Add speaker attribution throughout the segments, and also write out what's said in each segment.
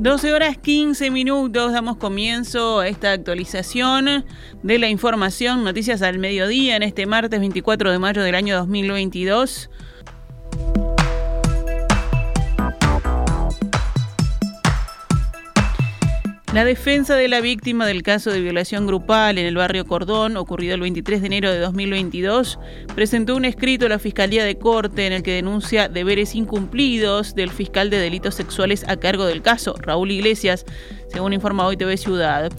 Speaker 1: 12 horas 15 minutos, damos comienzo a esta actualización de la información, noticias al mediodía en este martes 24 de mayo del año 2022. La defensa de la víctima del caso de violación grupal en el barrio Cordón, ocurrido el 23 de enero de 2022, presentó un escrito a la Fiscalía de Corte en el que denuncia deberes incumplidos del fiscal de delitos sexuales a cargo del caso, Raúl Iglesias, según informa hoy TV Ciudad.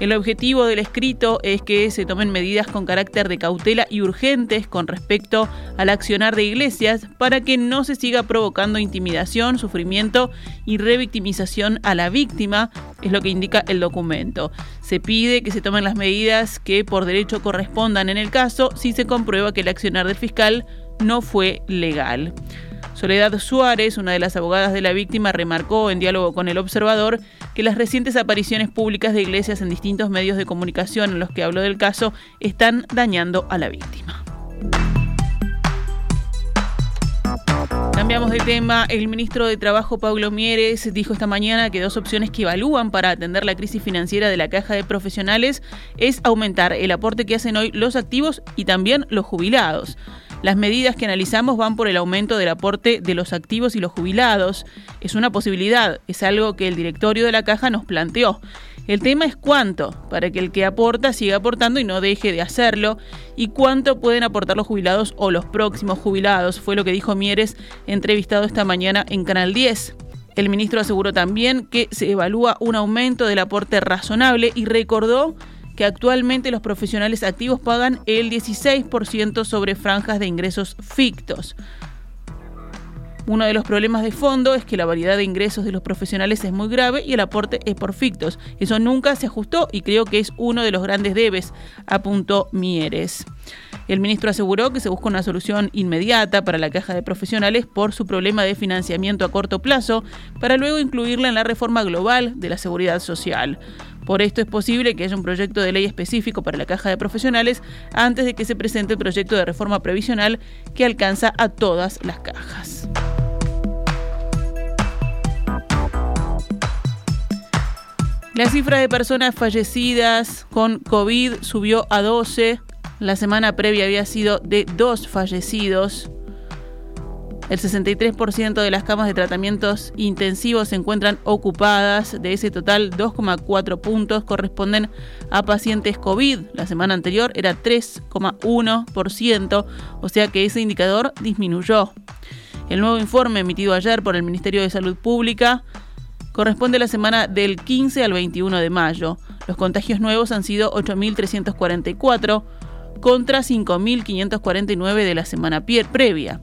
Speaker 1: El objetivo del escrito es que se tomen medidas con carácter de cautela y urgentes con respecto al accionar de iglesias para que no se siga provocando intimidación, sufrimiento y revictimización a la víctima, es lo que indica el documento. Se pide que se tomen las medidas que por derecho correspondan en el caso si se comprueba que el accionar del fiscal no fue legal. Soledad Suárez, una de las abogadas de la víctima, remarcó en diálogo con el observador que las recientes apariciones públicas de iglesias en distintos medios de comunicación en los que habló del caso están dañando a la víctima. Cambiamos de tema. El ministro de Trabajo, Pablo Mieres, dijo esta mañana que dos opciones que evalúan para atender la crisis financiera de la caja de profesionales es aumentar el aporte que hacen hoy los activos y también los jubilados. Las medidas que analizamos van por el aumento del aporte de los activos y los jubilados. Es una posibilidad, es algo que el directorio de la caja nos planteó. El tema es cuánto, para que el que aporta siga aportando y no deje de hacerlo, y cuánto pueden aportar los jubilados o los próximos jubilados, fue lo que dijo Mieres, entrevistado esta mañana en Canal 10. El ministro aseguró también que se evalúa un aumento del aporte razonable y recordó que actualmente los profesionales activos pagan el 16% sobre franjas de ingresos fictos. Uno de los problemas de fondo es que la variedad de ingresos de los profesionales es muy grave y el aporte es por fictos. Eso nunca se ajustó y creo que es uno de los grandes debes, apuntó Mieres. El ministro aseguró que se busca una solución inmediata para la caja de profesionales por su problema de financiamiento a corto plazo, para luego incluirla en la reforma global de la seguridad social. Por esto es posible que haya un proyecto de ley específico para la caja de profesionales antes de que se presente el proyecto de reforma previsional que alcanza a todas las cajas. La cifra de personas fallecidas con COVID subió a 12. La semana previa había sido de dos fallecidos. El 63% de las camas de tratamientos intensivos se encuentran ocupadas. De ese total, 2,4 puntos corresponden a pacientes COVID. La semana anterior era 3,1%, o sea que ese indicador disminuyó. El nuevo informe emitido ayer por el Ministerio de Salud Pública corresponde a la semana del 15 al 21 de mayo. Los contagios nuevos han sido 8.344 contra 5.549 de la semana previa.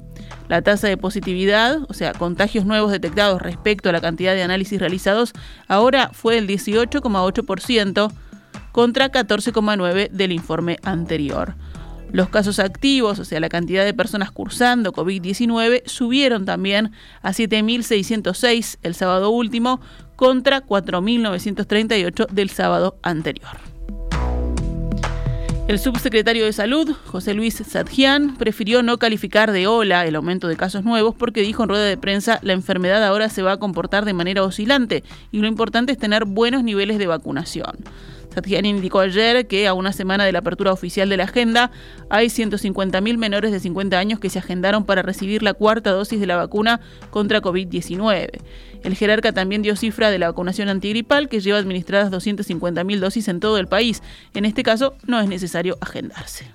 Speaker 1: La tasa de positividad, o sea, contagios nuevos detectados respecto a la cantidad de análisis realizados, ahora fue el 18,8% contra 14,9% del informe anterior. Los casos activos, o sea, la cantidad de personas cursando COVID-19, subieron también a 7.606 el sábado último contra 4.938 del sábado anterior. El subsecretario de Salud, José Luis Sadjian, prefirió no calificar de ola el aumento de casos nuevos porque dijo en rueda de prensa la enfermedad ahora se va a comportar de manera oscilante y lo importante es tener buenos niveles de vacunación. Satjian indicó ayer que a una semana de la apertura oficial de la agenda hay 150.000 menores de 50 años que se agendaron para recibir la cuarta dosis de la vacuna contra COVID-19. El jerarca también dio cifra de la vacunación antigripal que lleva administradas 250.000 dosis en todo el país. En este caso no es necesario agendarse.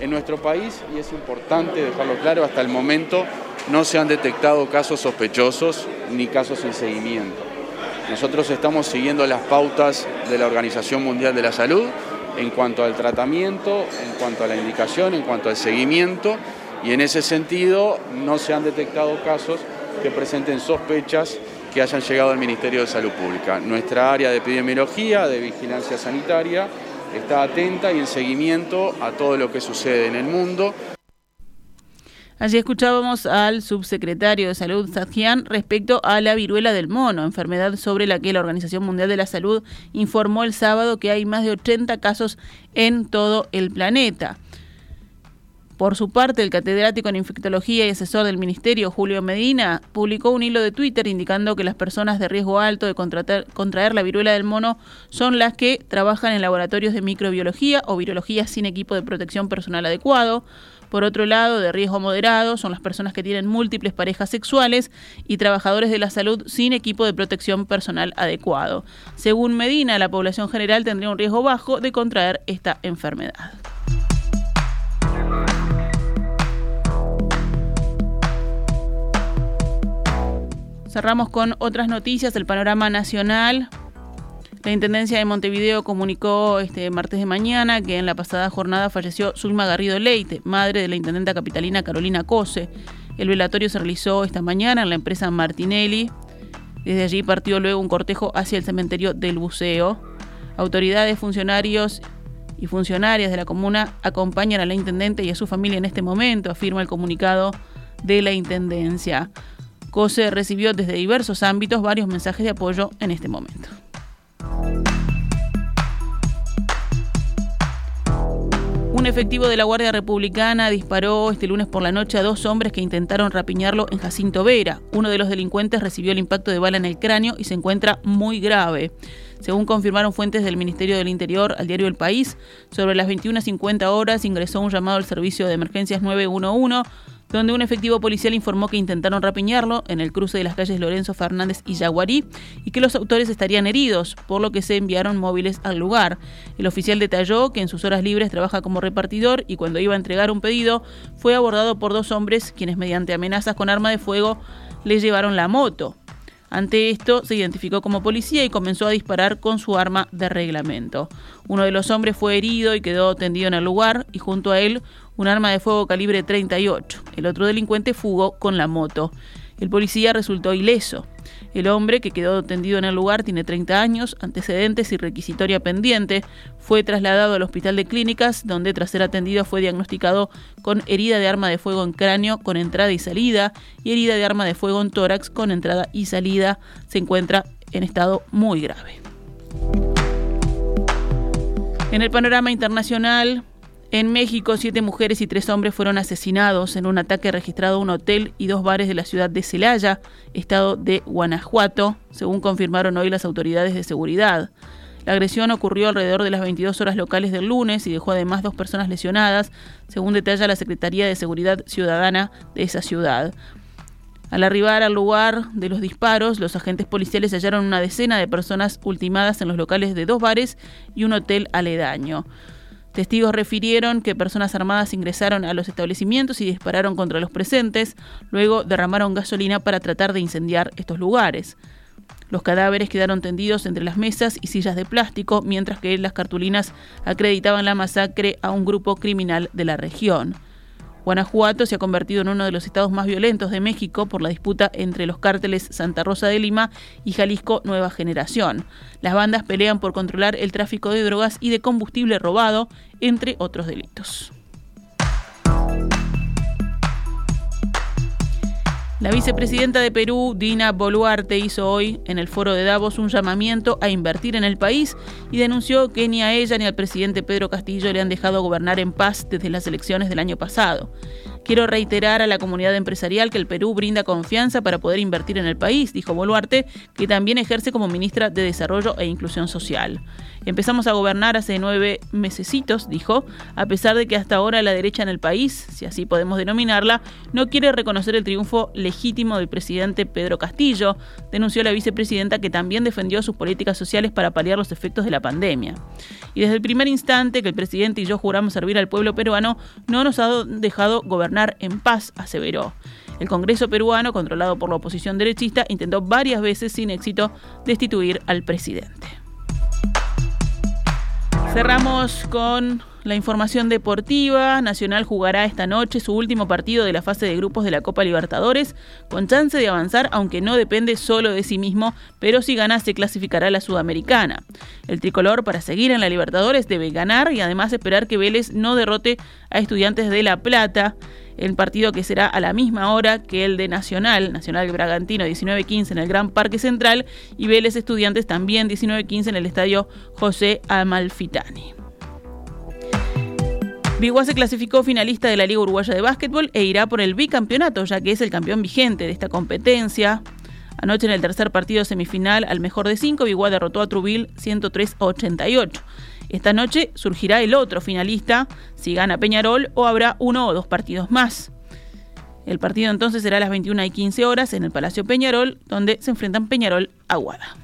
Speaker 2: En nuestro país, y es importante dejarlo claro, hasta el momento no se han detectado casos sospechosos ni casos en seguimiento. Nosotros estamos siguiendo las pautas de la Organización Mundial de la Salud en cuanto al tratamiento, en cuanto a la indicación, en cuanto al seguimiento y en ese sentido no se han detectado casos que presenten sospechas que hayan llegado al Ministerio de Salud Pública. Nuestra área de epidemiología, de vigilancia sanitaria, está atenta y en seguimiento a todo lo que sucede en el mundo.
Speaker 1: Allí escuchábamos al subsecretario de Salud, Sadjian, respecto a la viruela del mono, enfermedad sobre la que la Organización Mundial de la Salud informó el sábado que hay más de 80 casos en todo el planeta. Por su parte, el catedrático en infectología y asesor del ministerio, Julio Medina, publicó un hilo de Twitter indicando que las personas de riesgo alto de contraer la viruela del mono son las que trabajan en laboratorios de microbiología o virología sin equipo de protección personal adecuado. Por otro lado, de riesgo moderado son las personas que tienen múltiples parejas sexuales y trabajadores de la salud sin equipo de protección personal adecuado. Según Medina, la población general tendría un riesgo bajo de contraer esta enfermedad. Cerramos con otras noticias del panorama nacional. La Intendencia de Montevideo comunicó este martes de mañana que en la pasada jornada falleció Zulma Garrido Leite, madre de la intendenta capitalina Carolina Cose. El velatorio se realizó esta mañana en la empresa Martinelli. Desde allí partió luego un cortejo hacia el cementerio del Buceo. Autoridades, funcionarios y funcionarias de la comuna acompañan a la intendente y a su familia en este momento, afirma el comunicado de la Intendencia. COSE recibió desde diversos ámbitos varios mensajes de apoyo en este momento. Un efectivo de la Guardia Republicana disparó este lunes por la noche a dos hombres que intentaron rapiñarlo en Jacinto Vera. Uno de los delincuentes recibió el impacto de bala en el cráneo y se encuentra muy grave. Según confirmaron fuentes del Ministerio del Interior al diario El País, sobre las 21.50 horas ingresó un llamado al servicio de emergencias 911 donde un efectivo policial informó que intentaron rapiñarlo en el cruce de las calles Lorenzo Fernández y Yaguarí y que los autores estarían heridos, por lo que se enviaron móviles al lugar. El oficial detalló que en sus horas libres trabaja como repartidor y cuando iba a entregar un pedido fue abordado por dos hombres quienes mediante amenazas con arma de fuego le llevaron la moto. Ante esto, se identificó como policía y comenzó a disparar con su arma de reglamento. Uno de los hombres fue herido y quedó tendido en el lugar, y junto a él un arma de fuego calibre 38. El otro delincuente fugó con la moto. El policía resultó ileso. El hombre, que quedó tendido en el lugar, tiene 30 años, antecedentes y requisitoria pendiente. Fue trasladado al hospital de clínicas, donde tras ser atendido fue diagnosticado con herida de arma de fuego en cráneo con entrada y salida y herida de arma de fuego en tórax con entrada y salida. Se encuentra en estado muy grave. En el panorama internacional, en México, siete mujeres y tres hombres fueron asesinados en un ataque registrado a un hotel y dos bares de la ciudad de Celaya, estado de Guanajuato, según confirmaron hoy las autoridades de seguridad. La agresión ocurrió alrededor de las 22 horas locales del lunes y dejó además dos personas lesionadas, según detalla la Secretaría de Seguridad Ciudadana de esa ciudad. Al arribar al lugar de los disparos, los agentes policiales hallaron una decena de personas ultimadas en los locales de dos bares y un hotel aledaño. Testigos refirieron que personas armadas ingresaron a los establecimientos y dispararon contra los presentes, luego derramaron gasolina para tratar de incendiar estos lugares. Los cadáveres quedaron tendidos entre las mesas y sillas de plástico, mientras que las cartulinas acreditaban la masacre a un grupo criminal de la región. Guanajuato se ha convertido en uno de los estados más violentos de México por la disputa entre los cárteles Santa Rosa de Lima y Jalisco Nueva Generación. Las bandas pelean por controlar el tráfico de drogas y de combustible robado, entre otros delitos. La vicepresidenta de Perú, Dina Boluarte, hizo hoy en el foro de Davos un llamamiento a invertir en el país y denunció que ni a ella ni al presidente Pedro Castillo le han dejado gobernar en paz desde las elecciones del año pasado. Quiero reiterar a la comunidad empresarial que el Perú brinda confianza para poder invertir en el país, dijo Boluarte, que también ejerce como ministra de Desarrollo e Inclusión Social. Empezamos a gobernar hace nueve mesecitos, dijo, a pesar de que hasta ahora la derecha en el país, si así podemos denominarla, no quiere reconocer el triunfo legítimo del presidente Pedro Castillo, denunció la vicepresidenta que también defendió sus políticas sociales para paliar los efectos de la pandemia. Y desde el primer instante que el presidente y yo juramos servir al pueblo peruano, no nos ha dejado en paz, aseveró. El Congreso peruano, controlado por la oposición derechista, intentó varias veces sin éxito destituir al presidente. Cerramos con la información deportiva. Nacional jugará esta noche su último partido de la fase de grupos de la Copa Libertadores, con chance de avanzar, aunque no depende solo de sí mismo, pero si gana se clasificará a la Sudamericana. El tricolor, para seguir en la Libertadores, debe ganar y además esperar que Vélez no derrote a Estudiantes de La Plata el partido que será a la misma hora que el de Nacional, Nacional Bragantino 19-15 en el Gran Parque Central y Vélez Estudiantes también 19-15 en el Estadio José Amalfitani. Biguá se clasificó finalista de la Liga Uruguaya de Básquetbol e irá por el bicampeonato, ya que es el campeón vigente de esta competencia. Anoche en el tercer partido semifinal, al mejor de cinco, Biguá derrotó a Trubil 103 a 88. Esta noche surgirá el otro finalista, si gana Peñarol o habrá uno o dos partidos más. El partido entonces será a las 21 y 15 horas en el Palacio Peñarol, donde se enfrentan Peñarol Aguada.